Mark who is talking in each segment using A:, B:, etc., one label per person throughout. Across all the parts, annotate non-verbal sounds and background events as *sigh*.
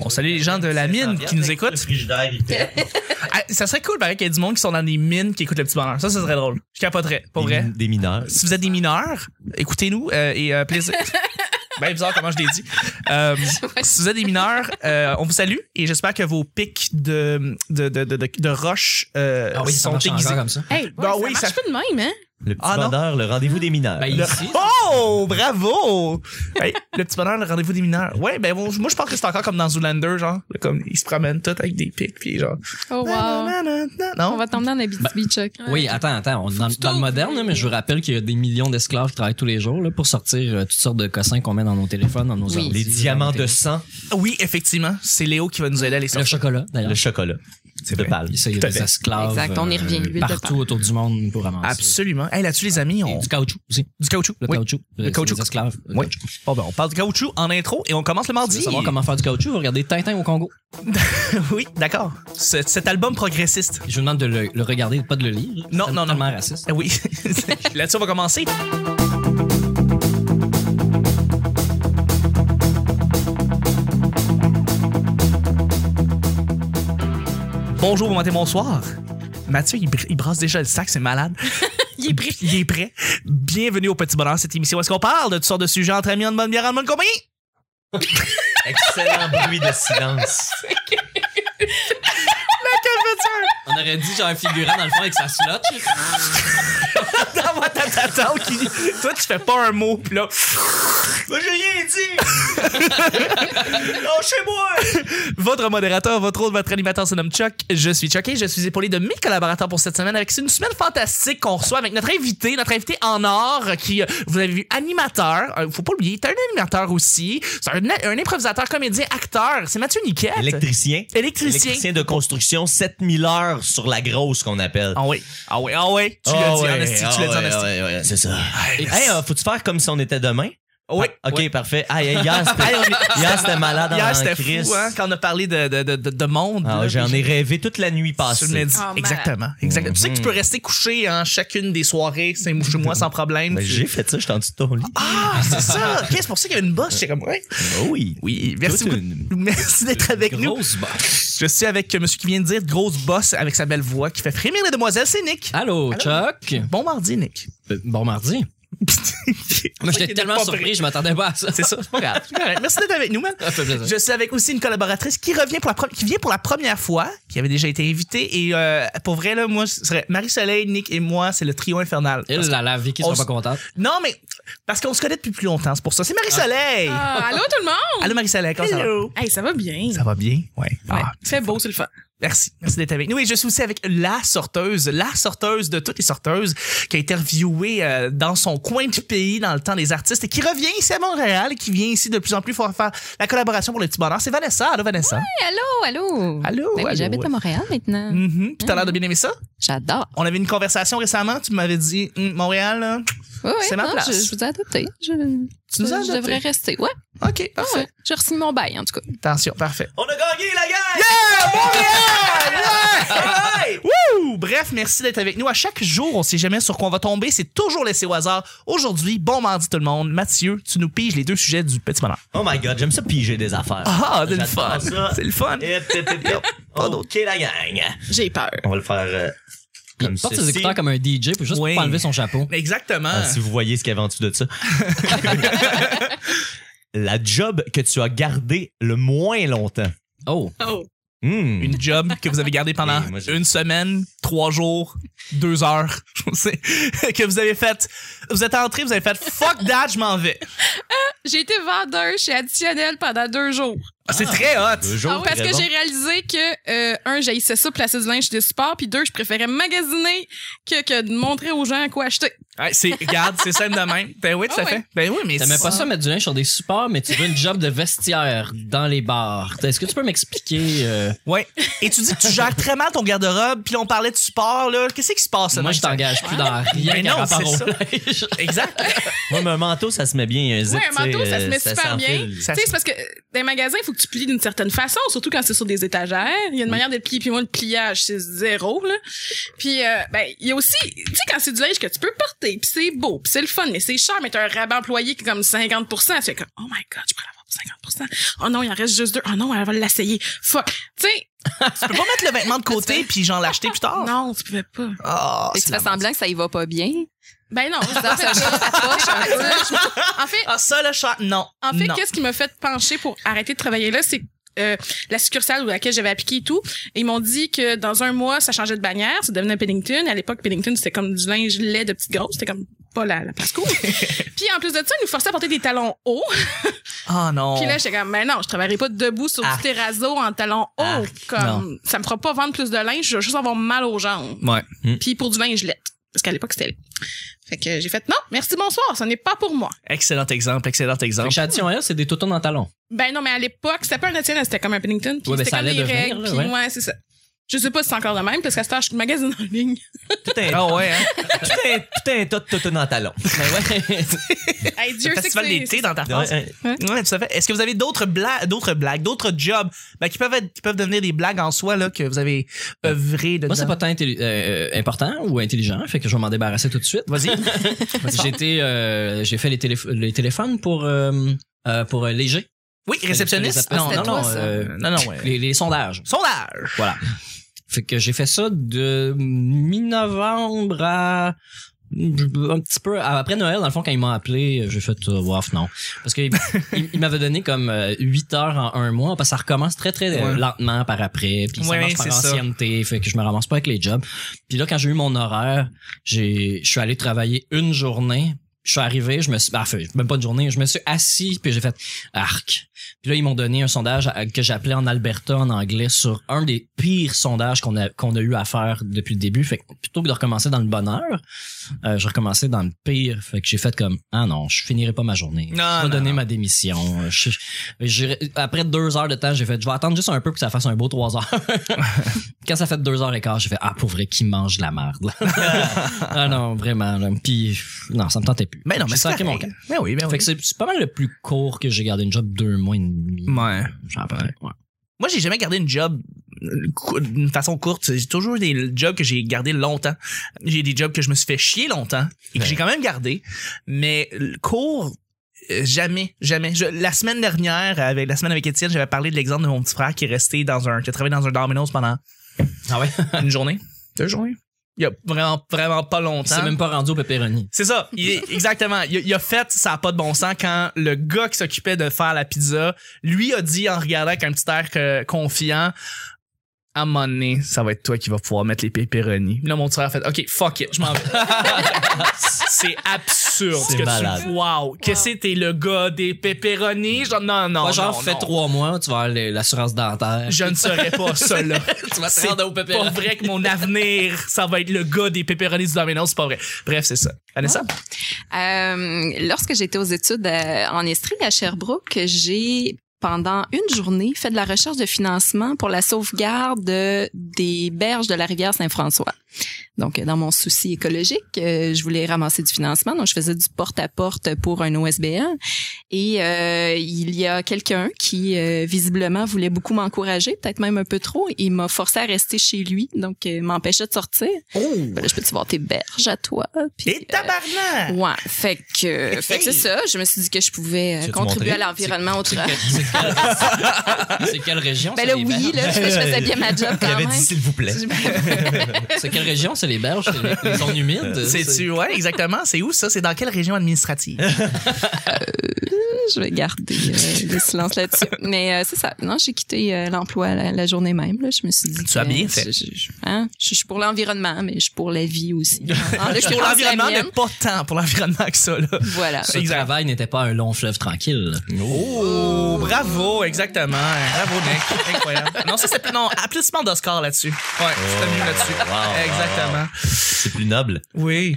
A: On salue les gens de la mine qui nous écoutent.
B: Le frigidaire, il fait.
A: Ah, ça serait cool, pareil, qu'il y ait du monde qui sont dans des mines qui écoutent le petit bonheur. Ça, ça serait drôle. Je capoterais, pour
B: Des
A: vrai.
B: Des mineurs.
A: Si vous êtes des mineurs, écoutez-nous euh, et euh, plaisir. *laughs* Ben bizarre comment je l'ai dit. Euh, si vous êtes des mineurs, euh, on vous salue et j'espère que vos pics de de de de, de, de roches euh,
C: Ah oui, ça
A: sont aiguisés.
C: comme ça.
D: Hey,
A: Ben
D: ouais,
A: oui,
D: ça
A: ça-
D: marche pas de même, hein?
B: Le petit
A: Ah, non.
B: bonheur, le rendez-vous des mineurs.
C: Ben,
A: Le- Oh, bravo! Hey, le petit bonheur, le rendez-vous des mineurs. Ouais, ben bon, moi je pense que c'est encore comme dans Zoolander, genre, comme ils se promènent tous avec des pics puis genre.
D: Oh, wow.
A: Nanana,
D: On
A: Non.
D: va t'emmener en Abitibi, Chuck.
C: Oui, attends, attends. On est dans, dans le moderne, là, mais je vous rappelle qu'il y a des millions d'esclaves qui travaillent tous les jours là, pour sortir euh, toutes sortes de cossins qu'on met dans nos téléphones, dans nos
D: Oui.
C: ordi,
B: Les diamants de sang,
A: Oui, effectivement, c'est Léo qui va nous aider à les
C: Le
A: sortir.
C: chocolat, d'ailleurs.
B: le chocolat. C'est de
A: vrai.
B: palme.
C: Il y a des
A: fait.
C: esclaves.
D: Exact, on y
C: euh,
D: revient, de
C: Partout autour du monde pour ramasser.
A: Absolument. Hey, là-dessus les amis,
C: Et
A: on
C: du caoutchouc aussi.
A: du caoutchouc.
C: Le
A: Oui.
C: caoutchouc.
A: Le
C: C'est
A: caoutchouc.
C: des esclaves. Le
A: Oui.
C: caoutchouc.
A: Bon ben, on parle du caoutchouc en intro et on commence le mardi.
C: savoir comment faire du caoutchouc? Vous regardez Tintin au Congo. *laughs*
A: oui, d'accord. Ce- Cet album progressiste.
C: Je vous demande de le, le regarder, pas de le lire.
A: Non, non, non.
C: raciste.
A: Oui. *laughs* Là-dessus, on va commencer. Bonjour, bon matin, bonsoir. Mathieu, il, br- il brasse déjà le sac, c'est malade. *laughs*
D: Il est prêt.
A: Il est prêt. Bienvenue au Petit Bonheur, cette émission. où Est-ce qu'on parle de toutes sortes de sujets entre amis, en bonne bière, en bonne compagnie?
B: Excellent bruit de silence. *laughs*
C: On aurait dit genre un figurant dans le fond avec sa slot.
A: Dans *laughs* moi, ta ta ta, qui- Toi, tu fais pas un mot, pis là,
B: Moi, j'ai rien dit! *laughs* Lâchez-moi!
A: Votre modérateur, votre autre, votre animateur se nomme Chuck. Je suis Chuck et je suis épaulé de mes collaborateurs pour cette semaine avec une semaine fantastique qu'on reçoit avec notre invité, notre invité en or qui, euh, vous avez vu, animateur. Euh, faut pas l'oublier, t'es un animateur aussi. C'est un, un improvisateur, comédien, acteur. C'est Mathieu Niquette.
B: Électricien.
A: Électricien.
B: Électricien de construction, 7000 heures sur la grosse qu'on appelle.
A: Ah oui, ah oui, ah oui. Tu l'as
B: Ah
A: dit, en esti,
B: ah
A: tu l'as dit, en
B: ouais,
A: esti.
B: ouais, ouais, c'est ça.
A: Hey,
B: Hey, euh, faut-tu faire comme si on était demain?
A: Oui.
B: Ah, ok, parfait. Ah, hier, c'était, malade en
A: Hier, c'était fou, hein, quand on a parlé de, de, de, de, de monde.
B: Ah, j'en ai rêvé toute la nuit
A: Je me
B: passée.
A: dis,
D: malade.
A: exactement, exactement. Tu sais que tu peux
B: Mhm.
A: rester couché en chacune des soirées, c'est chez moi sans problème.
B: Ben,
A: Tu-
B: j'ai fait ça, j'étais en dessous de ton lit.
A: Ah, c'est ça. Ok, c'est pour ça qu'il y a une bosse. J'étais comme, ouais.
B: Oh oui.
A: Oui, merci
B: une-
A: Merci d'être avec nous.
C: Grosse bosse.
A: Je suis avec monsieur qui vient de dire grosse bosse avec sa belle voix qui fait frémir les demoiselles, c'est Nick.
C: Allô,
A: Allô?
C: Chuck?
A: Bon mardi, Nick.
C: Euh, Bon mardi. Moi, j'étais tellement surpris, je m'attendais pas à ça.
A: C'est ça, *laughs* c'est pas grave. Merci d'être avec nous, man.
C: Ça fait plaisir.
A: Je suis avec aussi une collaboratrice qui revient pour la pre- qui vient pour la première fois, qui avait déjà été invitée et euh, pour vrai là, moi ce serait Marie-Soleil, Nick et moi, c'est le trio infernal.
C: Elle,
A: Parce-
C: la, la Vicky
A: on
C: sera
A: s-
C: pas contente.
A: Non mais parce qu'on se connaît depuis plus longtemps, c'est pour ça. C'est Marie-Soleil.
D: Ah, allô tout le monde?
A: Allô Marie-Soleil, comment ça va?
D: Hey, ça va bien.
A: Ça va bien? Ouais.
D: Ouais,
A: Ah,
D: il fait beau, c'est le fun.
A: Merci. Merci d'être avec nous. Et je suis aussi avec la sorteuse, la sorteuse de toutes les sorteuses, qui a interviewé euh, dans son coin du pays dans le temps des artistes et qui revient ici à Montréal et qui vient ici de plus en plus pour faire la collaboration pour le petit bonheur. C'est Vanessa. Allô, Vanessa?
D: Hey, allô, allô.
A: Allô,
D: Ben oui,
A: allô.
D: J'habite à Montréal maintenant.
A: Mhm. Puis t'as l'air de bien aimer ça?
D: J'adore.
A: On avait une conversation récemment. Tu m'avais dit, Hum, Montréal, là.
D: Oui, oui,
A: C'est ma
D: non,
A: place.
D: Je, je vous ai adopté. Je,
A: Tu nous as
D: je
A: adoptés?
D: devrais rester. Ouais.
A: OK,
D: Ah
A: parfait.
D: ouais. J'ai reçu mon bail, en tout cas.
A: Attention, parfait.
B: On a gagné, la gang!
A: Montréal! Ouais! Wouh! Bref, merci d'être avec nous. À chaque jour, on sait jamais sur quoi on va tomber. C'est toujours laissé au hasard. Aujourd'hui, bon mardi tout le monde. Mathieu, tu nous piges les deux sujets du petit bonheur.
B: Oh my god, j'aime ça piger des affaires.
A: Ah, c'est le fun. C'est le fun.
B: Hip, hip, hip, hip.
A: Pas d'autre.
B: Ok, la gang.
D: J'ai peur.
B: On va le faire euh,
C: Il
B: comme
C: porte ses écouteurs comme un DJ pour juste
A: Oui.
C: pas enlever son chapeau.
A: Exactement.
B: Ah, si vous voyez ce qu'il y avait en dessous de ça. *laughs* *laughs* la job que tu as gardée le moins longtemps.
C: Oh.
D: Oh.
B: Hmm.
A: Une job que vous avez gardée pendant
B: moi, j'ai-
A: une semaine, trois jours, deux heures, *laughs* je sais, que vous avez fait, vous êtes entré, vous avez fait fuck that, je m'en vais.
D: J'ai été vendeur chez Additionnel pendant deux jours.
A: Ah, c'est très hot.
B: Deux jours,
D: Parce
B: très
D: que
B: bon.
D: j'ai réalisé que, euh, un, j'haïssais ça, placer du linge des supports, puis deux, je préférais magasiner que, que de montrer aux gens quoi acheter.
A: Ouais, c'est, regarde, c'est simple de même. Ben oui, tout
D: Ah
A: à fait.
D: ouais.
A: Ben oui, mais
C: T'aimais pas ça mettre du linge sur des supports, mais tu veux une job de vestiaire dans les bars. Est-ce que tu peux m'expliquer? euh,
A: Ouais. Et tu dis que tu gères très mal ton garde-robe, puis là, on parlait de sport, là. Qu'est-ce qui se passe, là,
C: moi, je t'engage plus dans rien
A: Mais
C: qu'à
A: non,
C: rapport
A: c'est
C: au
A: ça.
C: linge. *laughs*
A: Exact.
B: Moi, mais un manteau, ça se met bien. Un zip,
D: Ouais, un manteau,
B: tu sais,
D: ça se
B: euh,
D: met super
B: s'enfile.
D: bien.
A: Ça-
D: Tu sais, c'est parce que euh, dans les magasins, il faut que tu plies d'une certaine façon, surtout quand c'est sur des étagères. Il y a une manière d'être plié, puis moi, le pliage, c'est zéro, là. Puis, euh, ben, il y a aussi, tu sais, quand c'est du linge que tu peux porter, puis c'est beau, puis c'est le fun, mais c'est cher, mais t'as un rabais employé qui est comme 50% c'est comme, oh my god, je pourrais l'avoir 50% Oh non, il en reste juste deux. Oh non, elle va l'essayer. Fuck. Tu sais,
A: Tu peux pas mettre le vêtement de *laughs* côté puis genre l'acheter plus tard?
D: non, tu pouvais pas.
E: Et
A: c'est
E: tu fais semblant que ça y va pas bien?
D: Ben non,
E: Ça, ça
D: en fait,
A: Ah, ça, le chat, non.
D: En fait, qu'est-ce qui m'a fait pencher pour arrêter de travailler là, c'est euh, la succursale où laquelle j'avais appliqué et tout. Et ils m'ont dit que dans un mois, ça changeait de bannière, ça devenait Pennington. À l'époque, Pennington, c'était comme du linge lait de petite grosse. C'était comme pas la, la place cool. *laughs* Puis en plus de ça, ils nous forçaient à porter des talons hauts.
A: Ah non.
D: Puis là, j'étais comme, mais non, je travaillerai pas debout sur
B: Ah.
D: du terrazzo en talons hauts. Comme, ça me fera pas vendre plus de linge, je vais juste avoir mal aux jambes.
A: Ouais.
D: Puis pour du linge lait. Parce qu'à l'époque, c'était. Fait que j'ai fait, non, merci, bonsoir, ce n'est pas pour moi.
A: Excellent exemple, excellent exemple.
C: Addition Air, c'est des toutons en talons.
D: Ben non, mais à l'époque, c'était pas un national, c'était comme un Pennington. Puis
C: Ouais, ben,
D: c'était
C: ça
D: comme
C: allait
D: des
C: devenir,
D: règles.
C: là,
D: puis
C: ouais.
D: ouais, c'est ça. Je sais pas si c'est encore le même, parce qu'à ce temps, je magasine en ligne.
B: Tout un,
A: Ah ouais, hein? *laughs*
B: tout un, tout un tas de talons.
C: Mais ouais. *laughs*
D: Hey, Dieu
A: Le
D: sait que
A: festival d'été dans ta France.
B: Ouais,
A: Ouais, tout à fait. Est-ce que vous avez d'autres blagues, d'autres blagues, d'autres jobs ben, qui peuvent être, qui peuvent devenir des blagues en soi là que vous avez œuvré de
C: Moi, c'est pas tant intelli- euh, euh, important ou intelligent, fait que je vais m'en débarrasser tout de suite.
A: Vas-y. *laughs*
C: J'ai été, euh, j'ai fait les, téléph- les téléphones pour euh, euh, pour euh, léger.
A: Oui, réceptionniste.
C: Non,
E: c'était
C: non,
E: toi,
C: non, euh,
A: Non, non, ouais.
C: les, les sondages.
A: Sondage.
C: Voilà. Fait que j'ai fait ça de mi-novembre à un petit peu après Noël dans le fond quand ils m'ont appelé j'ai fait euh, waf non parce que il, il m'avait donné comme euh, 8 heures en un mois parce que ça recommence très très
A: Ouais.
C: lentement par après puis ça
A: Ouais,
C: marche par
A: ça.
C: ancienneté fait que je me ramasse pas avec les jobs puis là quand j'ai eu mon horaire j'ai je suis allé travailler une journée je suis arrivé, je me suis, enfin, même pas une journée, je me suis assis puis j'ai fait arc. Puis là ils m'ont donné un sondage à- que j'appelais en Alberta en anglais sur un des pires sondages qu'on a qu'on a eu à faire depuis le début. Fait que plutôt que de recommencer dans le bonheur, euh, je recommençais dans le pire. Fait que j'ai fait comme ah non, je finirai pas ma journée.
A: Non,
C: je vais
A: non,
C: donner
A: non.
C: ma démission. Je- j'ai- après deux heures de temps, j'ai fait je vais attendre juste un peu pour que ça fasse un beau trois heures. *laughs* Quand ça fait deux heures et quart, j'ai fait ah pour vrai qui mange de la merde. *laughs* ah non vraiment. là. Puis non ça me tentait plus.
A: Ben non, mais c'est
C: mon camp.
A: Ben oui, ben
C: Fait
A: oui.
C: que c'est pas mal le plus court que j'ai gardé une job deux mois et demi.
A: Ouais.
C: Genre ouais.
A: Moi, j'ai jamais gardé une job euh, d'une façon courte. J'ai toujours des jobs que j'ai gardé longtemps. J'ai des jobs que je me suis fait chier longtemps et que
B: Ouais.
A: j'ai quand même gardé. Mais court, euh, jamais, jamais. Je- la semaine dernière, avec la semaine avec Étienne, j'avais parlé de l'exemple de mon petit frère qui est resté dans un, qui a travaillé dans un Domino's pendant
C: Ah ouais?
A: une journée, deux journées? Il y a vraiment, vraiment pas longtemps.
C: C'est même pas rendu au pepperoni.
A: C'est ça. Il exactement. Il, a- il a fait, ça a pas de bon sens quand le gars qui s'occupait de faire la pizza, lui a dit en regardant avec un petit air confiant, à un moment donné, ça va être toi qui vas pouvoir mettre les pepperonis. Là, mon frère a fait, OK, fuck it, je m'en vais. *laughs* c'est absurde.
B: C'est
A: que
B: malade.
A: Tu, wow. Que c'était le gars des pepperonis? Genre, non, non,
C: Pas genre,
A: non,
C: fais
A: non.
C: trois mois, tu vas avoir l'assurance dentaire.
A: Je ne serais pas *laughs* ça, là.
C: tu vas te
A: C'est
C: rendre au
A: pas
C: pepperoni.
A: vrai que mon avenir, ça va être le gars des pepperonis du Domino's, c'est pas vrai. Bref, c'est ça. Vanessa?
E: Euh, lorsque j'étais aux études euh, en Estrie à Sherbrooke, j'ai pendant une journée fait de la recherche de financement pour la sauvegarde de- des berges de la rivière Saint-François. Donc, euh, dans mon souci écologique, euh, je voulais ramasser du financement. Donc, je faisais du porte-à-porte pour un OSBL. Et euh, il y a quelqu'un qui, euh, visiblement, voulait beaucoup m'encourager, peut-être même un peu trop. Il m'a forcé à rester chez lui, donc euh, m'empêchait de sortir.
A: Oh!
E: Ben là, je peux-tu voir tes berges à toi? Puis,
A: Et tabarnak!
E: Ouais, fait que, fait que c'est ça. Je me suis dit que je pouvais euh, contribuer à l'environnement
C: C'est
E: autrement.
C: c'est quel- c'est quelle région?
E: Ben
C: ça,
E: là, oui, là, je, je faisais bien ma job
B: Il
E: quand
B: avait
E: même.
B: dit s'il vous plaît. *laughs*
C: C'est quelle région? C'est les berges? C'est les, zones humides? *laughs*
A: C'est-tu, ouais, exactement. C'est où ça? C'est dans quelle région administrative? *laughs*
E: Je vais garder euh, le silence là-dessus. Mais euh, c'est ça. Non, j'ai quitté euh, l'emploi la, la journée même. Là. Je me suis dit.
A: Tu as bien
E: euh,
A: fait.
E: Je, je- hein, je- je suis pour l'environnement, mais je suis pour la vie aussi. *laughs* En
A: pour
E: l'occurrence, la
A: l'environnement, mais pas tant pour l'environnement que ça, là.
E: Voilà.
C: Ce
A: Exact.
C: travail n'était pas un long fleuve tranquille.
A: Oh, bravo, exactement. Bravo, Nick. Incroyable. Non, ça, c'est plus, non, applaudissement d'Oscar là-dessus. Ouais, c'était mieux là-dessus.
B: wow,
A: Exactement.
B: C'est plus noble.
A: Oui.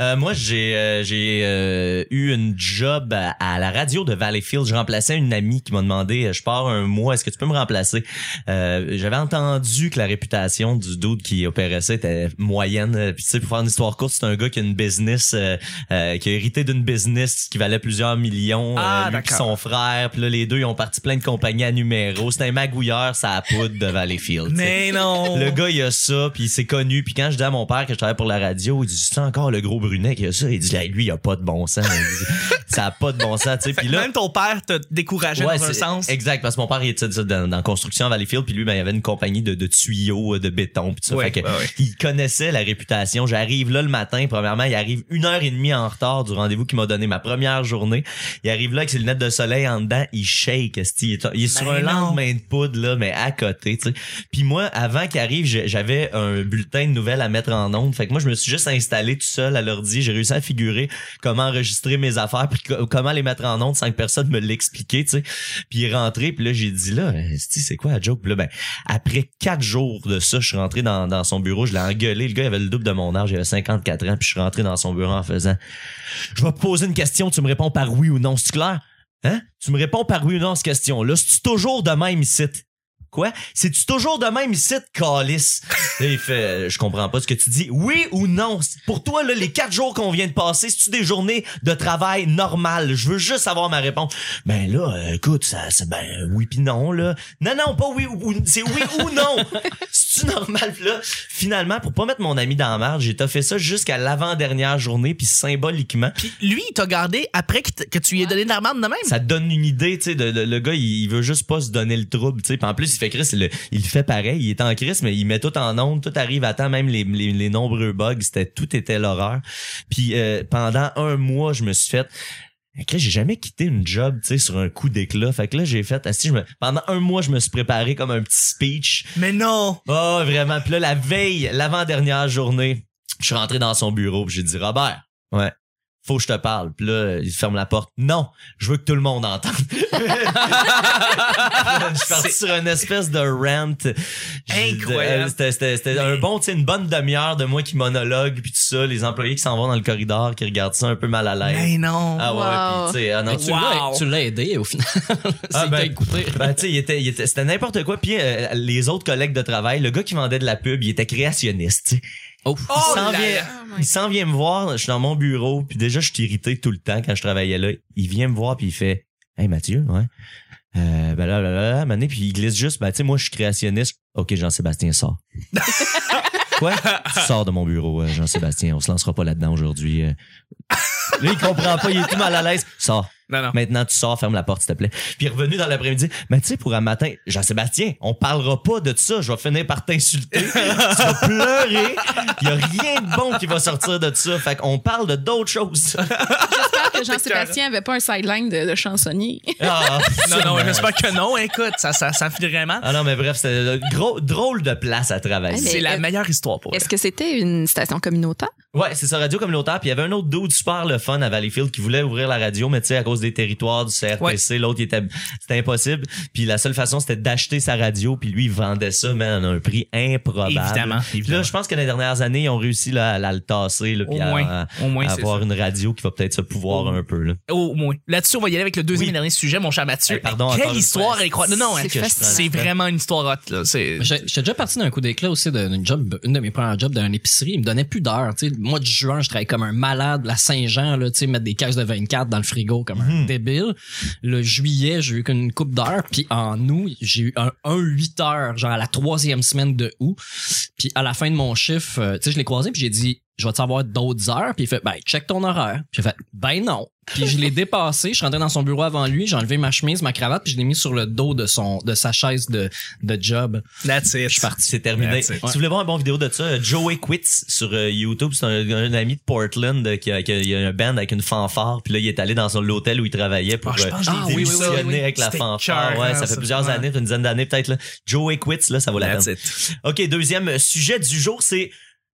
B: Euh, moi, j'ai euh, j'ai euh, eu une job à, à la radio de Valleyfield. Je remplaçais une amie qui m'a demandé, euh, je pars un mois, est-ce que tu peux me remplacer? Euh, J'avais entendu que la réputation du dude qui opérait ça était moyenne. Puis tu sais, pour faire une histoire courte, c'est un gars qui a une business, euh, euh, qui a hérité d'une business qui valait plusieurs millions.
A: Ah,
B: euh, lui son frère. Puis là, les deux, ils ont parti plein de compagnies à numéro. C'était un magouilleur, ça a poudre de Valleyfield.
A: Mais non.
B: Le gars, il a ça, puis il s'est connu connu. Puis quand je dis à mon père que je travaille pour la radio, il dit c'est encore le gros brunet qui a ça. Il dit Hey, lui, il a pas de bon sens. Il dit, ça a pas de bon sens. Tu sais. Puis là,
A: Même ton père te décourageait
B: Ouais,
A: dans un sens.
B: Exact, parce que mon père il était dans, construction à Valleyfield, puis lui, ben, il avait une compagnie de, de tuyaux, euh, de béton, puis tout ça.
A: Ouais,
B: fait que
A: ouais, ouais.
B: il connaissait la réputation. J'arrive là le matin, premièrement, il arrive une heure et demie en retard du rendez-vous qu'il m'a donné ma première journée. Il arrive là avec ses lunettes de soleil en dedans, il shake, il est, il est sur
A: Ben
B: un
A: non.
B: lendemain de poudre, là, mais à côté. Puis moi, avant qu'il arrive, j'avais un bulletin de nouvelles à mettre en ondes. Fait que moi, je me suis juste installé tout seul à l'ordi. J'ai réussi à figurer comment enregistrer mes affaires, puis co- comment les mettre en ondes sans que personne me l'expliquait, tu sais. Puis rentré, puis là, j'ai dit, là, c'est quoi la joke? Puis là, ben, après quatre jours de ça, je suis rentré dans, dans son bureau, je l'ai engueulé. Le gars, il avait le double de mon âge, il avait 54 ans, puis je suis rentré dans son bureau en faisant, je vais te poser une question, tu me réponds par oui ou non, c'est clair? Hein? Tu me réponds par oui ou non à cette question-là. C'est-tu toujours de même ici? Quoi? C'est-tu toujours de même ici, calice? Là, il fait, euh, je comprends pas ce que tu dis. Oui ou non? Pour toi, là, les quatre jours qu'on vient de passer, c'est-tu des journées de travail normales? Je veux juste savoir ma réponse. Ben là, euh, écoute, ça, c'est ben, oui pis non, là. Non, non, pas oui ou, ou- c'est oui ou non. *laughs* *laughs* Normal? Puis là, finalement, pour pas mettre mon ami dans la merde, j'ai fait ça jusqu'à l'avant-dernière journée, puis symboliquement,
A: Puis lui, il t'a gardé après que, tu lui aies donné de l'armande de même.
B: ça te donne une idée, tu sais, de, de- le gars, il, veut juste pas se donner le trouble, tu sais. Puis en plus, il fait Chris, il, fait pareil, il est en Chris, mais il met tout en onde, tout arrive à temps, même les, les, les nombreux bugs, c'était tout était l'horreur. Puis euh, pendant un mois, je me suis fait j'ai jamais quitté une job, tu sais, sur un coup d'éclat. Fait que là, j'ai fait, asti, je me, pendant un mois, je me suis préparé comme un petit speech.
A: Mais non!
B: Oh, vraiment. Puis là, la veille, l'avant-dernière journée, je suis rentré dans son bureau, j'ai dit, Robert, ouais, faut que je te parle. Puis là, il ferme la porte. Non, je veux que tout le monde entende. *laughs* je suis parti sur une espèce de rant. J'ai-
A: Incroyable.
B: euh, C'était, c'était, c'était un bon, tu sais, une bonne demi-heure de moi qui monologue, puis tout ça, les employés qui s'en vont dans le corridor, qui regardent ça un peu mal à l'aise.
A: Mais non!
B: Ah ouais,
E: Wow.
B: puis tu ah non,
C: Mais tu
A: Wow.
C: l'as- tu l'as aidé au final. *laughs*
B: Ah, ben. Ben, tu sais, il était, il était, c'était n'importe quoi. Puis euh, les autres collègues de travail, le gars qui vendait de la pub, il était créationniste. tu sais.
C: Oh.
A: Oh
B: il s'en
A: là
B: vient.
D: Oh
B: il s'en vient me voir, je suis dans mon bureau, puis déjà je suis irrité tout le temps quand je travaillais là. Il vient me voir puis il fait "Hey Mathieu, ouais. Euh, ben là, là, là, là, mané, puis il glisse juste, ben tu sais, moi je suis créationniste. OK, Jean-Sébastien sort. *laughs* Quoi? Tu sors de mon bureau, euh, Jean-Sébastien, on se lancera pas là-dedans aujourd'hui. euh. Là, il comprend pas, il est tout mal à l'aise. Sors.
A: Non, non.
B: Maintenant, tu sors, ferme la porte, s'il te plaît. Puis revenu dans l'après-midi. Mais tu sais, pour un matin, Jean-Sébastien, on parlera pas de ça. Je vais finir par t'insulter. *laughs* tu vas pleurer. Il y a rien de bon qui va sortir de ça. Fait qu'on parle de d'autres choses. *laughs*
D: J'espère que Jean-Sébastien avait pas un sideline de, de chansonnier.
B: Ah, *laughs*
A: Non, non, j'espère que non. Écoute, ça, ça, ça file vraiment.
B: Ah non, mais bref, c'était gros, drôle de place à travailler.
A: C'est la
E: euh,
A: meilleure histoire pour
E: Est-ce que c'était une station communautaire?
B: Ouais, c'est ça, radio communautaire. Puis il y avait un autre dude super le fun à Valleyfield qui voulait ouvrir la radio, mais tu sais, à cause des territoires du CRTC, l'autre, il était, c'était impossible. Puis la seule façon, c'était d'acheter sa radio, puis lui, il vendait ça, mais à un prix improbable.
A: Évidemment,
B: Puis
A: évidemment.
B: là, je pense que les dernières années, ils ont réussi là, à, à le tasser, là,
A: Au
B: puis à,
A: moins,
B: à-
A: au moins,
B: à
A: c'est
B: avoir
A: ça.
B: une radio qui va peut-être se pouvoir
A: Au-
B: un peu. Là.
A: Au moins. Là-dessus, on va y aller avec le deuxième
B: Oui.
A: et dernier sujet, mon cher Mathieu.
B: Hey, pardon,
A: Quelle histoire incroyable. Non, non,
E: C'est
A: hein, vraiment une histoire hot, là. C'est...
C: J'ai- J'étais déjà parti d'un coup d'éclat aussi d'une job, une de mes premières jobs d'une épicerie. Il me donnait plus d'heures. Mois de juin, je travaillais comme un malade. La Saint-Jean, là, tu sais, mettre des caisses de 24 dans le frigo comme un
B: Mhm.
C: débile. Le juillet, j'ai eu qu'une coupe d'heures. Puis en août, j'ai eu un, un 8 heures, genre à la troisième semaine de août. Puis à la fin de mon chiffre, euh, tu sais, je l'ai croisé puis j'ai dit, je vais te savoir d'autres heures? Puis il fait, ben, check ton horaire. Puis j'ai fait, ben non. Puis je l'ai dépassé. Je suis rentré dans son bureau avant lui. J'ai enlevé ma chemise, ma cravate, puis je l'ai mis sur le dos de son, de sa chaise de, de job.
A: That's it.
C: Je suis parti.
B: C'est terminé. Si vous voulez voir une bonne vidéo de ça, Joey Quits sur euh, YouTube, c'est un, un ami de Portland euh, qui a, qui a- un band avec une fanfare, puis là il est allé dans son l'hôtel où il travaillait pour
A: l'ai
C: Ah, oui,
B: avec la fanfare. Ouais, ça fait
A: ça,
B: plusieurs années, une dizaine d'années peut-être. là. Joey Quits, là, ça vaut la
A: That's
B: peine.
A: it.
B: OK, deuxième sujet du jour, c'est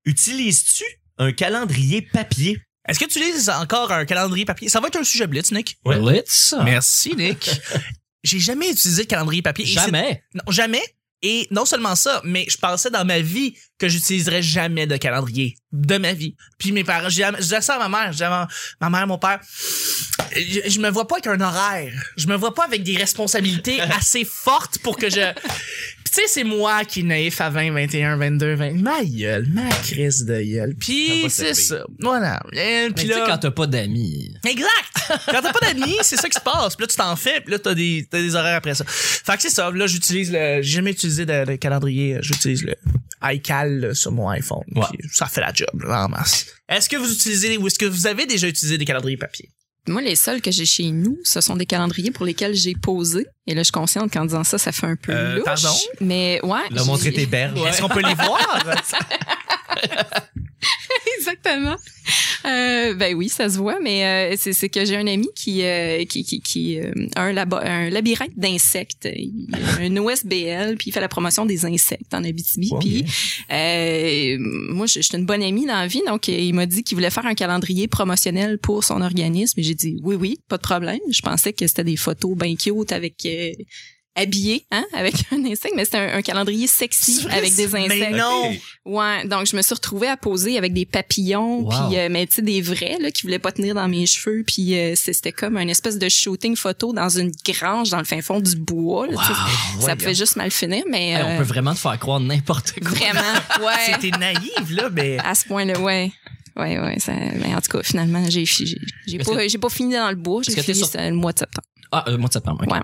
B: utilises-tu un calendrier papier?
A: Est-ce que tu utilises encore un calendrier papier? Ça va être un sujet blitz, Nick.
B: Ouais.
C: Blitz?
A: Merci, Nick. *laughs* J'ai jamais utilisé de calendrier papier. Et
C: Jamais?
A: Non, jamais. Et non seulement ça, mais je pensais dans ma vie que j'utiliserais jamais de calendrier de ma vie. Puis mes parents, je disais ça à ma mère, je disais à ma, mère, mon père, je, je me vois pas avec un horaire. Je me vois pas avec des responsabilités *laughs* assez fortes pour que je... Puis tu sais, c'est moi qui est naïf à 20, 21, 22, 20. Ma gueule, ma crise de gueule. Puis c'est ça. Voilà. Et Puis là...
C: quand t'as pas d'amis.
A: Exact! Quand t'as pas d'amis, c'est ça qui se passe. Puis là, tu t'en fais, puis là, t'as des, t'as des horaires après ça. Fait que c'est ça. Là, j'utilise le. J'ai jamais utilisé de, de calendrier. J'utilise le iCal là, sur mon iPhone.
B: Ouais.
A: Puis ça fait la job, là, en masse. Est-ce que vous utilisez ou est-ce que vous avez déjà utilisé des calendriers papier?
E: Moi, les seuls que j'ai chez nous, ce sont des calendriers pour lesquels j'ai posé. Et là, je suis consciente qu'en disant ça, ça fait un peu
A: Euh,
E: louche.
A: pardon?
E: Mais ouais.
B: Là, montrer tes berges.
A: Est-ce qu'on peut les voir? *laughs* *laughs*
E: Exactement. Euh, ben oui, ça se voit, mais euh, c'est que j'ai un ami qui euh, qui qui, qui euh, a un, labo- un labyrinthe d'insectes, un OSBL, puis il fait la promotion des insectes en Abitibi. Puis euh, moi, je je suis une bonne amie dans la vie, donc il m'a dit qu'il voulait faire un calendrier promotionnel pour son organisme, et j'ai dit oui oui, pas de problème. Je pensais que c'était des photos bien cute avec euh, habillé, hein, avec *laughs* un insecte, mais c'était un, un calendrier sexy avec des
A: c'est- mais
E: insectes.
A: non!
E: Ouais, donc je me suis retrouvée à poser avec des papillons,
C: Wow.
E: puis euh, mais tu sais des vrais là qui voulaient pas tenir dans mes cheveux, puis euh, c'était comme une espèce de shooting photo dans une grange dans le fin fond du bois. là, ça pouvait juste mal finir, mais
C: Hey, on
E: euh,
C: peut vraiment te faire croire n'importe quoi.
E: vraiment, *laughs* ouais,
A: C'était naïve, là, mais.
E: à ce point-là, ouais. Ouais, ouais, ça, mais en tout cas, finalement, j'ai j'ai pas, j'ai pas fini dans le bois, j'ai fini
C: sur-
E: le mois de septembre.
C: Ah, euh, mois de septembre. ok.
E: Ouais.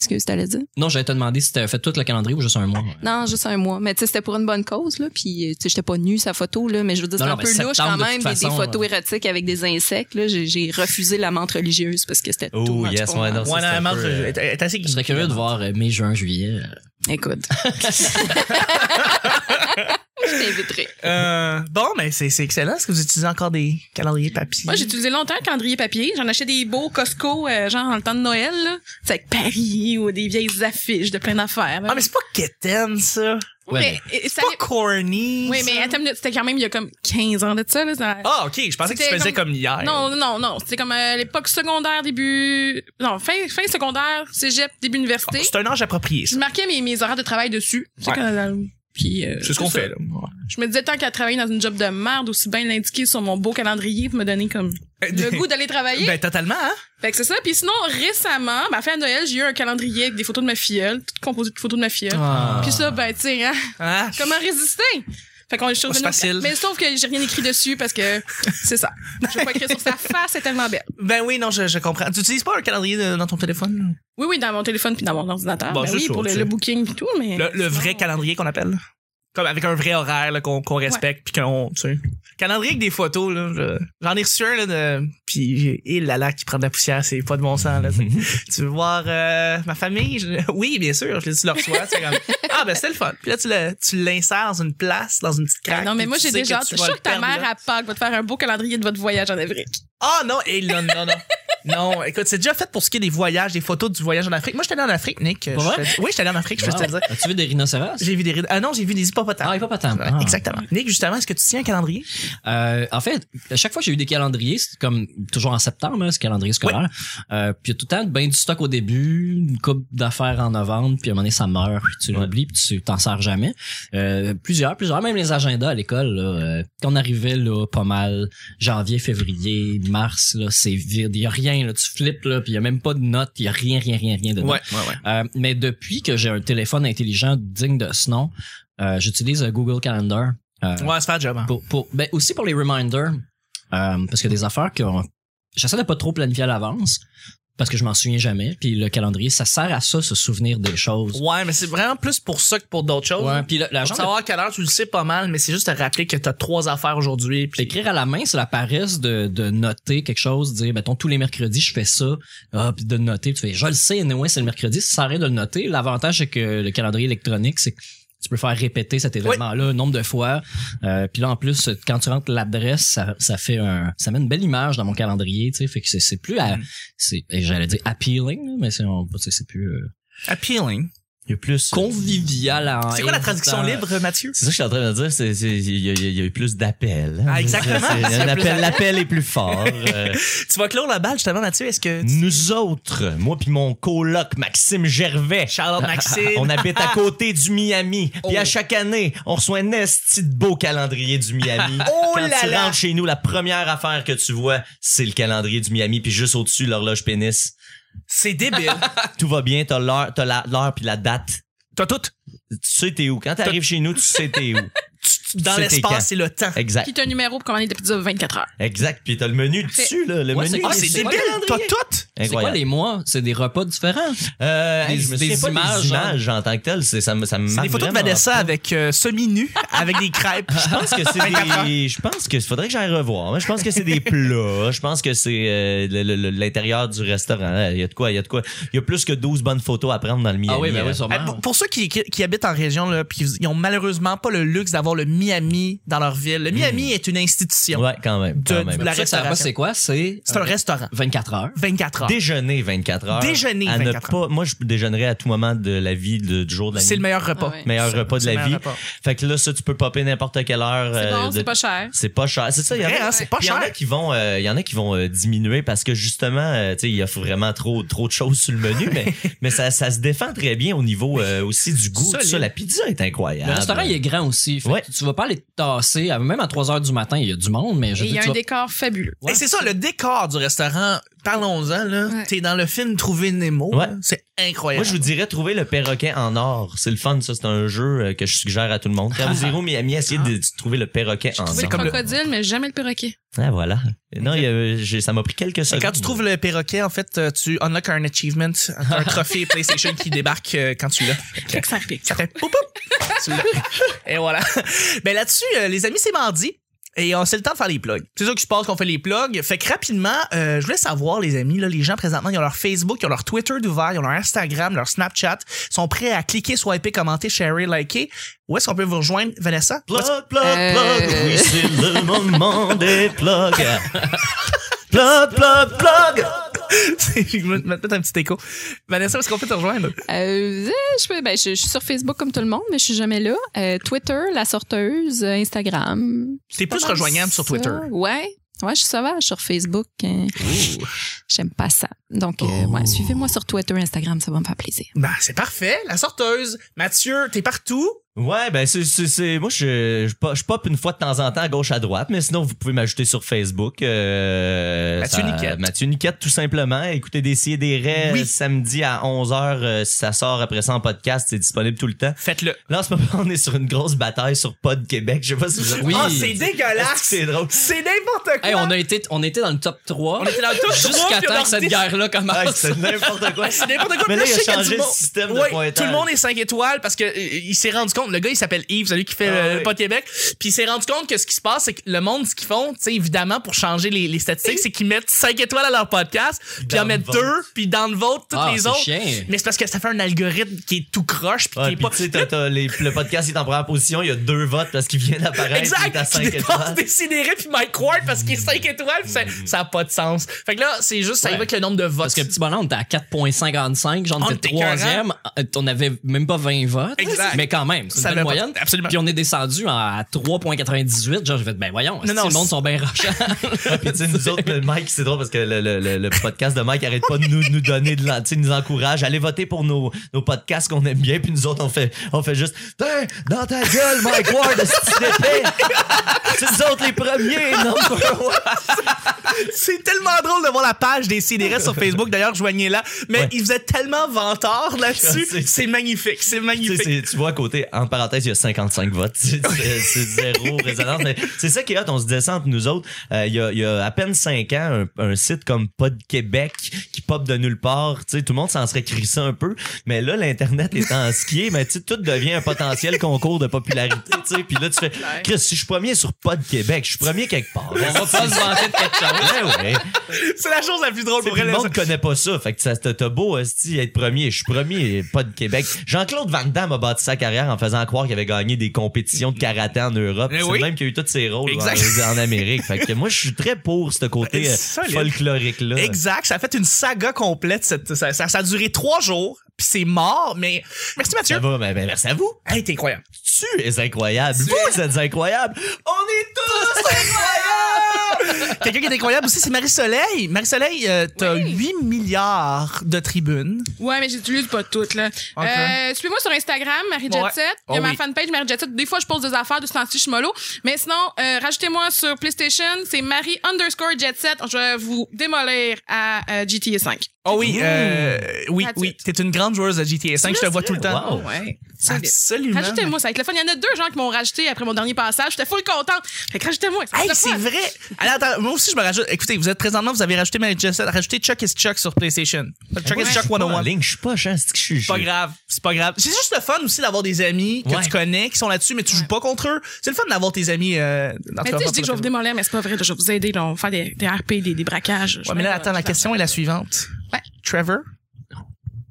E: Est-ce que tu allais dire?
C: Non, j'allais te demander si t'avais fait tout le calendrier ou juste un mois.
E: Non, juste un mois. Mais tu sais, c'était pour une bonne cause, là. Puis, euh, tu sais, j'étais pas nue, sa photo, là. Mais je veux dire, c'est un peu louche quand même, des, photos
C: euh,
E: érotiques avec des insectes, là. J'ai, refusé la menthe religieuse parce que c'était
B: Oh,
E: too much
B: yes, ouais,
E: moi.
B: non,
A: Ouais, la
B: euh,
A: est est assez
C: Je serais curieux de voir euh, mai, juin, juillet.
E: Écoute. *laughs* *laughs* je t'inviterai.
A: Euh, bon, mais c'est c'est excellent. Est-ce que vous utilisez encore des calendriers papier?
D: Moi, j'ai utilisé longtemps un calendrier papier. J'en achetais des beaux Costco, euh, genre dans le temps de Noël, là. C'est avec Paris ou des vieilles affiches de plein d'affaires. là.
A: Ah, mais c'est pas quétaine, ça.
C: Ouais,
D: mais, et- ça-
A: C'est pas corny.
D: oui,
A: ça.
D: mais attends une minute, c'était quand même il y a comme 15 ans de ça, là. ça-
A: Ah, ok. Je pensais que tu
D: C'était
A: faisais
D: comme-
A: hier.
D: Non, non, non. C'était comme à l'époque secondaire, début. Non, fin, fin secondaire, cégep, début université.
A: C'est un âge approprié,
D: Je
A: ça.
D: marquais mes, mes horaires de travail dessus. C'est
A: Ouais.
D: euh, Puis, euh,
A: C'est ce qu'on fait, là. Ouais.
D: Je me disais tant qu'à travailler dans une job de merde, aussi bien l'indiquer sur mon beau calendrier pour me donner comme le *laughs* goût d'aller travailler.
A: Ben, totalement, hein?
D: Fait que c'est ça. Puis sinon, récemment, ben, à la fin de Noël, j'ai eu un calendrier avec des photos de ma filleule, tout composé de photos de ma filleule.
A: Ah.
D: Puis ça, ben, tu sais, hein,
A: Hein?
D: comment résister? Fait qu'on est
A: C'est facile.
D: Mais sauf que j'ai rien écrit dessus parce que *laughs* c'est ça. Je vais pas écrire sur sa face, c'est tellement belle.
A: Ben oui, non, je, je comprends. Tu utilises pas un calendrier de- dans ton téléphone?
D: Oui, oui, dans mon téléphone puis dans mon ordinateur.
A: Bon,
D: ben oui, pour le, booking et tout, mais.
A: Le, le vrai calendrier qu'on appelle? Comme avec un vrai horaire qu'on respecte puis qu'on tu sais calendrier avec des photos là je- j'en ai reçu un là de puis il là là qui prend de la poussière c'est pas de bon sens là tu *laughs* veux voir euh, ma famille? Je- oui bien sûr je, tu le reçois c'est comme *laughs* ah ben c'était le fun puis là tu le tu l'insères dans une place dans une petite craque
D: non, mais moi,
A: tu
D: j'ai déjà. Je
A: tu
D: suis que ta mère
A: là.
D: à Pâques va te faire un beau calendrier de votre voyage en Afrique.
A: ah non et là, non non non écoute c'est déjà fait pour ce qui est des voyages des photos du voyage en Afrique moi j'étais allé en Afrique Nick
C: vrai?
A: te- oui j'étais allé en Afrique je peux te dire
C: As-tu vu des rhinocéros?
A: j'ai vu des rides- ah non j'ai vu des hippopotames
C: Ah.
A: Ouais,
C: Ah.
A: exactement Nick justement est-ce que tu tiens un calendrier?
C: Euh, en fait, à chaque fois que j'ai eu des calendriers, c'est comme toujours en septembre, hein, ce calendrier scolaire. Euh, puis il y a tout le temps ben du stock au début, une coupe d'affaires en novembre, puis à un moment donné, ça meurt, puis tu
B: Ouais.
C: l'oublies, puis tu t'en sers jamais. Euh, plusieurs, plusieurs, même les agendas à l'école, euh, quand on arrivait là, pas mal, janvier, février, mars, là, c'est vide, il y a rien, là, tu flippes, là, puis il y a même pas de notes, il y a rien, rien, rien, rien dedans.
A: ouais ouais
C: Euh, mais depuis que j'ai un téléphone intelligent digne de ce nom, euh, j'utilise euh, Google Calendar. Euh,
A: ouais c'est pas job hein.
C: pour, pour, ben aussi pour les reminders, euh, parce qu'il y a des affaires que j'essaie de pas trop planifier à l'avance, parce que je m'en souviens jamais. Puis le calendrier, ça sert à ça, se souvenir des choses.
A: Ouais, mais c'est vraiment plus pour ça que pour d'autres choses.
C: Ouais, puis la
A: savoir à quelle heure tu le sais pas mal, mais c'est juste te rappeler que t'as trois affaires aujourd'hui. Puis
C: Écrire à la main, c'est la paresse de, de noter quelque chose, dire, mettons, tous les mercredis, je fais ça, ah, puis de noter, tu fais, je le sais, anyway, c'est le mercredi, ça sert à rien de le noter. L'avantage, c'est que le calendrier électronique, c'est que tu peux faire répéter cet événement-là un nombre de fois. Euh, puis là, en plus, quand tu rentres l'adresse, ça, ça fait un, ça met une belle image dans mon calendrier, tu sais, fait que c'est, c'est plus, à-
A: Mm.
C: c'est, j'allais dire appealing, mais c'est, c'est plus euh,
A: appealing.
B: Il y a plus.
C: convivial. en-
A: C'est quoi la traduction libre, Mathieu?
B: C'est ça que je suis en train de dire, c'est, c'est, il y, a- il y a eu plus d'appels.
A: Ah, exactement. *laughs*
B: L'appel est plus fort. Euh, *laughs*
A: Tu vas clore la balle, justement, Mathieu. Est-ce que tu...
B: nous autres, moi puis mon coloc Maxime Gervais,
A: Charlotte *laughs* Maxime.
B: on habite à côté du Miami. Puis
A: Oh.
B: à chaque année, on reçoit un esti de beau calendrier du Miami.
A: Oh
B: Quand
A: là
B: tu
A: là!
B: rentres chez nous, la première affaire que tu vois, c'est le calendrier du Miami. Puis juste au-dessus, l'horloge pénis.
A: C'est débile. *laughs*
B: Tout va bien, t'as l'heure, t'as la- l'heure puis la date.
A: T'as tout.
B: Tu sais t'es où. Quand t'arrives chez nous, tu sais t'es où.
A: Dans l'espace, c'est le temps.
B: Exact.
D: Puis t'as un numéro pour commander des pizzas 24 heures.
B: Exact. Puis t'as le menu dessus, là. Le
C: Ouais,
B: menu.
C: c'est-
A: Ah, c'est débile, t'as tout!
C: C'est quoi les mois? C'est des repas différents?
B: Euh,
C: Des-
B: hey, je me
C: des
B: souviens pas
C: images,
B: des
C: genre.
B: images en tant que telles. C'est, ça me, ça me
A: C'est
B: marque
A: des photos de Vanessa
B: pas.
A: avec euh, semi-nu, avec des crêpes.
B: Je pense que c'est
A: 24
B: des. Je pense que faudrait que j'aille revoir. Moi, Je pense que c'est des plats. Je pense que c'est euh, l'intérieur du restaurant. Il y a de quoi. Il y a de quoi. Il y a plus que 12 bonnes photos à prendre dans le Miami.
C: Ah oui, ben
B: hein.
C: oui, sûrement.
A: Pour, pour ceux qui, qui, qui habitent en région, là, puis ils ont malheureusement pas le luxe d'avoir le Miami dans leur ville. Le Miami est une institution.
B: Ouais, quand même.
A: De-
B: quand même.
A: de la restauration.
C: c'est quoi? C'est
A: C'est un restaurant.
C: 24 heures.
A: 24 heures.
B: Déjeuner 24 heures.
A: Déjeuner
B: à ne
A: 24
B: pas, Moi, je déjeunerai à tout moment de la vie, de- du jour de la
A: C'est
B: nuit.
A: le meilleur repas.
E: Ah ouais.
B: meilleur
A: C'est-
B: repas de
A: c'est le
B: la vie.
A: meilleur repas.
B: Fait que là, ça, tu peux popper n'importe quelle heure.
D: C'est
B: euh,
D: bon,
B: de-
D: c'est pas cher.
B: C'est pas cher. C'est ça, il y en
A: Vrai,
B: a,
A: hein, c'est pas
B: puis il y en a
A: cher.
B: qui vont, euh, il y en a qui vont euh, diminuer parce que justement, euh, tu sais, il y a vraiment trop, trop de choses sur le menu, mais, *laughs* mais ça, ça se défend très bien au niveau euh, aussi du goût. Tout
A: Solide.
B: ça, la pizza est incroyable.
C: Le restaurant, il est grand aussi. Fait
B: Ouais.
C: que Tu vas pas aller te tasser. Même à 3 heures du matin, il y a du monde, mais je
D: il y a un
C: vas-
D: décor fabuleux.
C: Ouais.
A: Et c'est ça, le décor du restaurant, parlons-en, là.
E: Ouais.
A: T'es dans le film Trouver Nemo.
B: Ouais.
A: C'est incroyable.
B: Moi, je vous dirais trouver le perroquet en or. C'est le fun, ça. C'est un jeu euh, que je suggère à tout le monde. Quand vous irez au Miami, essayez de, de trouver le perroquet en
D: Trouver
B: or.
D: le crocodile, mais jamais le perroquet.
B: Ah, voilà. Non, il y a- j'ai- ça m'a pris quelques
A: Et
B: secondes.
A: quand tu trouves le perroquet, en fait, euh, tu unlock un achievement, un *laughs* trophée PlayStation qui débarque euh, quand tu l'as.
D: Ça
A: fait Et voilà. Ben là-dessus, euh, les amis, c'est mardi. Et on c'est le temps de faire les plugs. C'est ça qui se passe qu'on fait les plugs. Fait que rapidement, euh, je voulais savoir, les amis, là, les gens présentement, ils ont leur Facebook, ils ont leur Twitter d'ouvert, ils ont leur Instagram, leur Snapchat, ils sont prêts à cliquer, swiper, commenter, sharer, liker. Où est-ce qu'on peut vous rejoindre, Vanessa?
B: Plug, plug,
E: Euh.
B: plug. Oui, c'est le moment des plugs. *laughs* plug, plug, plug. *laughs*
A: je vais mettre un petit écho. Vanessa, est-ce qu'on peut te rejoindre?
E: Euh, je, peux- ben, je, je suis sur Facebook comme tout le monde, mais je suis jamais là. Euh, Twitter, la sorteuse, Instagram.
A: T'es plus rejoignable sur. Twitter.
E: Ouais. Ouais, je suis sauvage sur Facebook. euh, J'aime pas ça. Donc, euh,
A: Oh.
E: ouais, suivez-moi sur Twitter, Instagram, ça va me faire plaisir.
A: Ben, c'est parfait. La sorteuse. Mathieu, t'es partout.
B: Ouais, ben c'est c'est c'est moi je je pop- je pop une fois de temps en temps à gauche à droite, mais sinon vous pouvez m'ajouter sur Facebook. Euh,
A: Mathieu Niquette.
B: Mathieu Niquette tout simplement. Écoutez des et des raies
A: Oui.
B: samedi à 11h si ça sort après ça en podcast, c'est disponible tout le temps.
A: Faites-le.
B: Là en ce moment, on est sur une grosse bataille sur Pod Québec, je sais pas si vous
C: Oui.
A: Oh, c'est dégueulasse.
B: C'est drôle?
A: C'est n'importe quoi.
C: Hey, on a été, on était dans le top 3.
A: On était dans le top trois,
C: Jusqu'à
A: puis on
C: temps que cette guerre-là
B: Ouais,
C: commence.
B: c'est n'importe quoi. *laughs*
A: C'est n'importe quoi.
B: Mais là, il a
A: qu'il
B: changé le système de
A: Ouais,
B: pointage.
A: Tout le monde est 5 étoiles parce que euh, il s'est rendu compte, le gars il s'appelle Yves, celui qui fait
B: Ah
A: euh,
B: oui.
A: pas Québec, puis il s'est rendu compte que ce qui se passe c'est que le monde ce qu'ils font, tu sais évidemment pour changer les, les statistiques, c'est qu'ils mettent 5 étoiles à leur podcast, puis
B: Dans
A: en
B: le
A: mettent
B: vote.
A: deux, puis dans le vote toutes
C: Ah,
A: les autres.
C: chiant.
A: Mais c'est parce que ça fait un algorithme qui est tout croche puis
B: Ouais,
A: qui est pas
B: les- le podcast est en première position, il y a deux votes parce qu'il vient d'apparaître.
A: Exact! Tu
B: 5
A: dépenses
B: étoiles.
A: Décidéré puis Mike Ward parce qu'il est 5 étoiles pis ça, ça a pas de sens. Fait que là, c'est juste, ça
C: Ouais.
A: avec le nombre de votes.
C: Parce que petit bonhomme, on était à 4.55, genre
A: On
C: on
A: était
C: était troisième, euh, on avait même pas 20 votes.
A: Exact.
C: Mais quand même, c'est
A: Ça
C: une belle
A: avait pas-
C: moyenne.
A: absolument.
C: Puis on est descendu à 3.98, genre j'ai fait ben voyons,
A: Non, non,
C: le monde sont bien rochants.
B: Ouais, *laughs* puis tu sais, nous autres, le Mike, c'est drôle parce que le, le, le, le podcast de Mike arrête pas de nous, nous donner de l'an- tu sais, nous encourage. Allez voter pour nos, nos podcasts qu'on aime bien, puis nous autres, on fait, on fait juste, dans ta gueule, Mike Ward, c'est nous autres les premiers, non? *laughs*
A: C'est tellement drôle de voir la page des CDR sur Facebook. D'ailleurs, joignez-la. Mais
B: Ouais.
A: ils faisaient tellement vantard là-dessus. *laughs*
B: C'est-
A: C'est magnifique. C'est
B: Tu sais,
A: magnifique.
B: tu vois à côté, en parenthèse, il y a 55 votes. *laughs* C'est zéro *laughs* résonance. C'est ça qui est hot. On se descend entre nous autres. Euh, il, y a, il y a à peine 5 ans, un, un site comme Pod Québec qui pop de nulle part. Tu sais, tout le monde s'en serait crissé un peu. Mais là, l'Internet étant skié, mais tu tout devient un potentiel concours de popularité. Tu sais, Puis là, tu fais, *laughs* Chris, si je suis premier sur Pod Québec, je suis premier quelque part.
C: on va pas se vanter de quelque chose.
B: Ouais, ouais.
A: C'est la chose la plus drôle pour elle.
B: le monde connaît pas ça. Fait que ça, t'as beau esti, être premier. Je suis premier, pas de Québec. Jean-Claude Van Damme a bâti sa carrière en faisant croire qu'il avait gagné des compétitions de karaté en Europe.
A: Eh
B: C'est
A: oui.
B: le même qu'il a eu tous ses rôles en, Amérique. Fait que moi, je suis très pour ce côté euh, folklorique-là.
A: Exact. Ça a fait une saga complète. Cette, ça, ça, ça a duré trois jours. Puis c'est mort. Mais merci Mathieu.
B: Ça va, ben, ben, merci à vous.
A: Hey, t'es incroyable.
B: Tu es incroyable. Vous êtes incroyable. On est tous *laughs* incroyables. *laughs*
A: Quelqu'un qui est incroyable aussi, c'est Marie-Soleil. Marie-Soleil, euh, t'as
D: Oui.
A: 8 milliards de tribunes.
D: Ouais, mais j'utilise pas toutes, là. Euh, Suivez-moi sur Instagram, Marie
A: Ouais.
D: Jet Set. Il y a
A: Oh
D: ma
A: oui.
D: fanpage, Marie Jet Set. Des fois, je pose des affaires de ce temps-ci, je suis mollo. Mais sinon, euh, rajoutez-moi sur PlayStation, c'est Marie underscore Jet Set. Je vais vous démolir à euh, GTA 5.
A: Oh oui, euh, oui,
D: That's
A: oui. T'es une grande joueuse de GTA 5, je te vois tout le temps.
B: Wow.
D: Ouais.
A: Absolument.
D: Rajoutez-moi, ça va être le fun. Il y en a deux gens qui m'ont rajouté après mon dernier passage. J'étais full contente. Fait que rajoutez-moi.
A: Hey, c'est vrai! Alors, attends, moi aussi, je me rajoute. Écoutez, vous êtes présentement, vous avez rajouté rajouté Chuck is Chuck sur PlayStation. Chuck
B: Ouais,
A: is Chuck
B: suis pas en
A: 101.
B: ligne, je suis pas que je suis.
A: C'est pas grave, c'est pas grave. C'est juste le fun aussi d'avoir des amis que
B: Ouais.
A: tu connais, qui sont là-dessus, mais tu joues pas contre eux. C'est le fun d'avoir tes amis euh, dans
D: Mais tu sais, je dis que je vais vous démolir, mais c'est pas vrai. Je vais vous aider. On va faire des, RP, des, braquages.
A: Mais là, attends, la question est la suivante.
D: Ouais.
A: Trevor?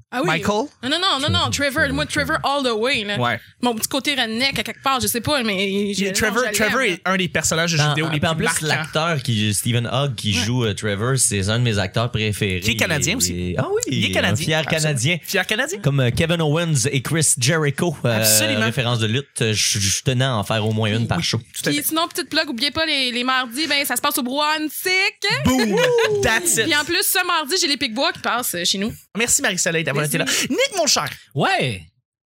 D: Ah oui.
A: Michael?
D: Non, non, non, non, non. Trevor. Moi, Trevor all the way. Là.
A: Ouais.
D: Mon petit côté redneck à quelque part, je sais pas, mais. je-
A: Trevor, Trevor est un des personnages de jeux
B: En,
A: vidéo les
B: en
A: plus
B: plus,
A: marquants.
B: l'acteur qui Stephen Hogg qui joue euh, Trevor, c'est un de mes acteurs préférés.
A: Qui est canadien
B: Et-
A: aussi.
B: Ah oui,
A: Il est canadien.
B: un fier
A: Absolument.
B: canadien.
A: Fier canadien?
B: Comme euh, Kevin Owens et Chris Jericho, euh,
A: Absolument.
B: référence de lutte, je, je tenais à en faire au moins une par show.
A: Tout à
D: Puis sinon, petite plug, oubliez pas les, les mardis, ben ça se passe au Antique.
A: Boom! That's it.
D: Puis en plus, ce mardi, j'ai les Pic-Bois qui passent chez nous.
A: Merci Marie-Soleil d'avoir été
D: Merci.
A: là. Nick, mon cher.
C: Ouais!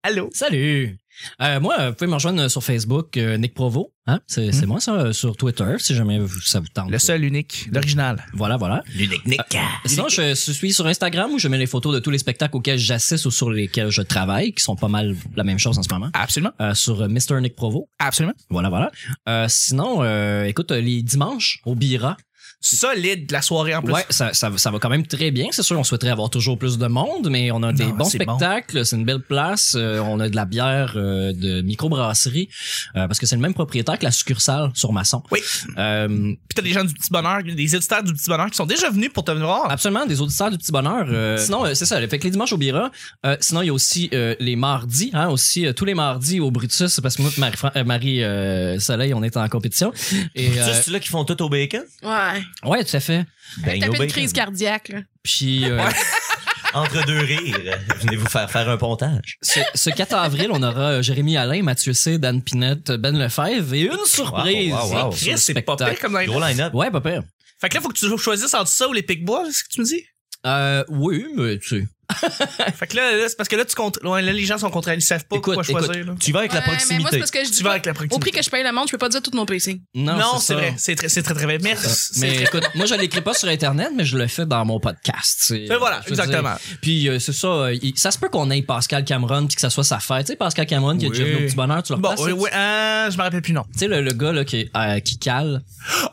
A: Allô?
C: Salut! Euh, moi, vous pouvez me rejoindre euh, sur Facebook, euh, Nick Provo. Hein? C'est c'est moi, ça, sur Twitter, si jamais vous- ça vous tente.
A: Le seul, unique, l'original.
C: Voilà, voilà.
B: L'unique Nick.
C: Sinon, je suis sur Instagram où je mets les photos de tous les spectacles auxquels j'assiste ou sur lesquels je travaille, qui sont pas mal la même chose en ce moment.
A: Absolument.
C: Euh, sur Mr. Nick Provo.
A: Absolument.
C: Voilà, voilà. Euh, sinon, euh, écoute, les dimanches au Bira,
A: Solide la soirée en plus.
C: Ouais, ça, ça, ça va quand même très bien. C'est sûr, on souhaiterait avoir toujours plus de monde, mais on a des
A: Non,
C: bons
A: bon.
C: spectacles. C'est une belle place. euh, on a de la bière euh, de microbrasserie euh, parce que c'est le même propriétaire que la succursale sur Masson.
A: Oui.
C: Euh,
A: Puis t'as des gens du petit bonheur, des éditeurs du petit bonheur qui sont déjà venus pour te voir.
C: Absolument, des auditeurs du petit bonheur. euh, sinon, euh, c'est ça. Fait que les dimanches au Bira. Euh, sinon, il y a aussi euh, les mardis, hein, aussi euh, tous les mardis au Brutus, parce que moi, Marie, euh, Marie euh, Soleil, on est en compétition. Et euh,
B: c'est là qui font tout au bacon?
D: Ouais.
C: Ouais, tout à fait.
B: Bang
D: T'as fait une
B: bacon.
D: crise cardiaque, là.
C: Puis euh, *laughs*
B: Entre deux rires, venez vous faire faire un pontage.
C: ce, ce 4 avril, on aura euh, Jérémy Alain, Mathieu C, Dan Pinette, Ben Lefebvre et une surprise.
B: wow, wow.
A: Chris, c'est pas pire comme
B: Gros line-up.
C: Ouais, pas pire.
A: Fait que là, faut que tu choisisses entre ça ou les Pic-Bois, c'est ce que tu me dis?
C: Euh, oui, mais tu sais. *laughs*
A: Fait que là, là, c'est parce que là, tu comptes, là, les gens sont contre, ils savent pas
C: Écoute,
A: quoi choisir, là.
B: Tu vas avec la
D: Ouais, mais moi,
B: proximité.
D: parce que je dis
A: Tu vas
D: pas-
A: avec la
D: Au prix que je paye le monde, je peux pas dire tout mon PC.
C: Non,
A: Non, c'est vrai. C'est très, très, très vrai. Merci.
C: Mais
A: C'est-
C: écoute, moi je l'écris pas sur internet, mais je le fais dans mon podcast.
A: Et voilà, exactement.
C: dire. Puis euh, c'est ça, euh, il- ça se peut qu'on ait Pascal Cameron puis que ça soit sa fête. Tu sais Pascal Cameron qui a
A: Oui.
C: déjà venu au petit bonheur, tu le
A: Bon, oui, euh, je me rappelle plus, non.
C: Tu sais le, le gars là qui euh, qui cale.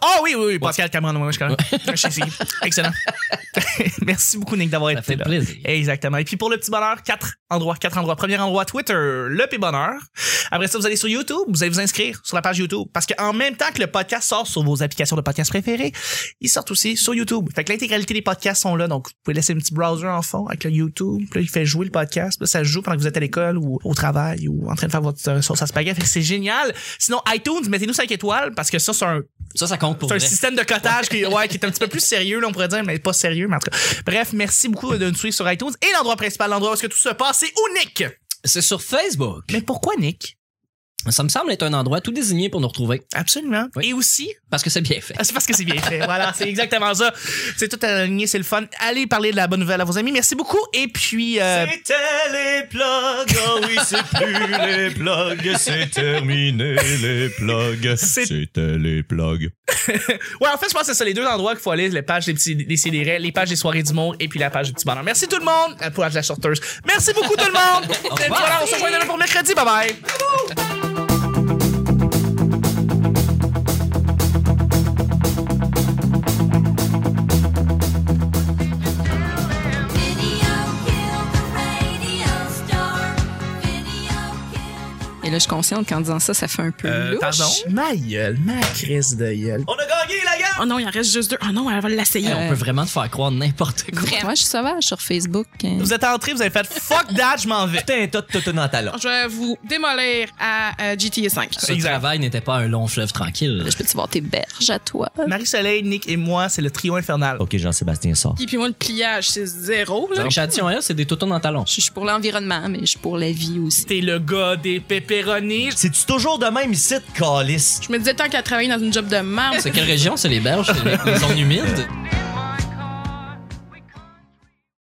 A: Ah oui, oui, oui, Pascal Cameron, moi, je connais. Excellent. *laughs* *laughs* Merci beaucoup, Nick, d'avoir
C: Ça
A: été
C: fait
A: là.
C: plaisir.
A: Exactement. Et puis pour le petit bonheur, quatre endroits, quatre endroits. Premier endroit, Twitter, le P bonheur. Après ça, vous allez sur YouTube, vous allez vous inscrire sur la page YouTube. Parce qu'en même temps que le podcast sort sur vos applications de podcast préférées, il sort aussi sur YouTube. Fait que l'intégralité des podcasts sont là. Donc, vous pouvez laisser un petit browser en fond avec le YouTube. Puis là, il fait jouer le podcast. Puis là, ça joue pendant que vous êtes à l'école ou au travail ou en train de faire votre euh, sauce à spaghetti. Fait que c'est génial. Sinon, iTunes, mettez-nous 5 étoiles parce que ça, c'est un
C: Ça ça compte pour
A: c'est un
C: vrai.
A: système de cotage qui, ouais, qui est un petit peu plus sérieux, là, on pourrait dire, mais pas sérieux, mais en tout cas. Bref, merci beaucoup de nous suivre sur iTunes. Et l'endroit principal, l'endroit où est-ce que tout se passe, c'est où, Nick?
C: C'est sur Facebook.
A: Mais pourquoi, Nick?
C: Ça me semble être un endroit tout désigné pour nous retrouver
A: Absolument.
C: Oui.
A: Et aussi,
C: parce que c'est bien fait.
A: c'est parce que c'est bien fait. *laughs* voilà, c'est exactement ça. C'est tout aligné, c'est le fun. Allez parler de la bonne nouvelle à vos amis. Merci beaucoup. Et puis, euh,
B: C'était les plugs, oh oui, c'est plus les plugs, c'est terminé les plugs. C'était les plugs. *laughs*
A: ouais, en fait, je pense que c'est ça les deux endroits qu'il faut aller, les pages des petits, des CDR, les pages des soirées d'humour et puis la page du petit bonheur. Merci tout le monde. De la sorteuse. Merci beaucoup tout le monde. *laughs* Voilà, on se rejoint demain pour mercredi. Bye bye.
E: Et consciente qu'en disant ça, ça fait un peu
A: Euh,
E: louche.
A: pardon? Ma gueule, ma crise de gueule.
B: On a gagné, la!
D: Oh non, il en reste juste deux. Oh non, elle va l'essayer.
C: On peut vraiment te faire croire n'importe quoi.
E: Vraiment, je suis sauvage sur Facebook. hein.
A: Vous êtes entré, vous avez fait fuck that, je m'en vais.
B: T'as un tas de toto dans ta.
D: Je vais vous démolir à euh, GTA 5.
C: Ce
A: Exact.
C: travail n'était pas un long fleuve tranquille.
E: Je peux-tu voir tes berges à toi?
A: Marie-Soleil, Nick et moi, c'est le trio infernal.
B: Ok, Jean-Sébastien sort.
D: Et puis moi, le pliage, c'est zéro. Là.
C: Elle, c'est des toutons dans le talon.
E: Je suis pour l'environnement, mais je suis pour la vie aussi.
A: T'es le gars des pépéronis.
B: C'est-tu toujours de même ici, de calice?
D: Je me disais tant qu'à travailler dans une job de merde.
C: C'est quelle région? C'est les héberge, les, zones humides.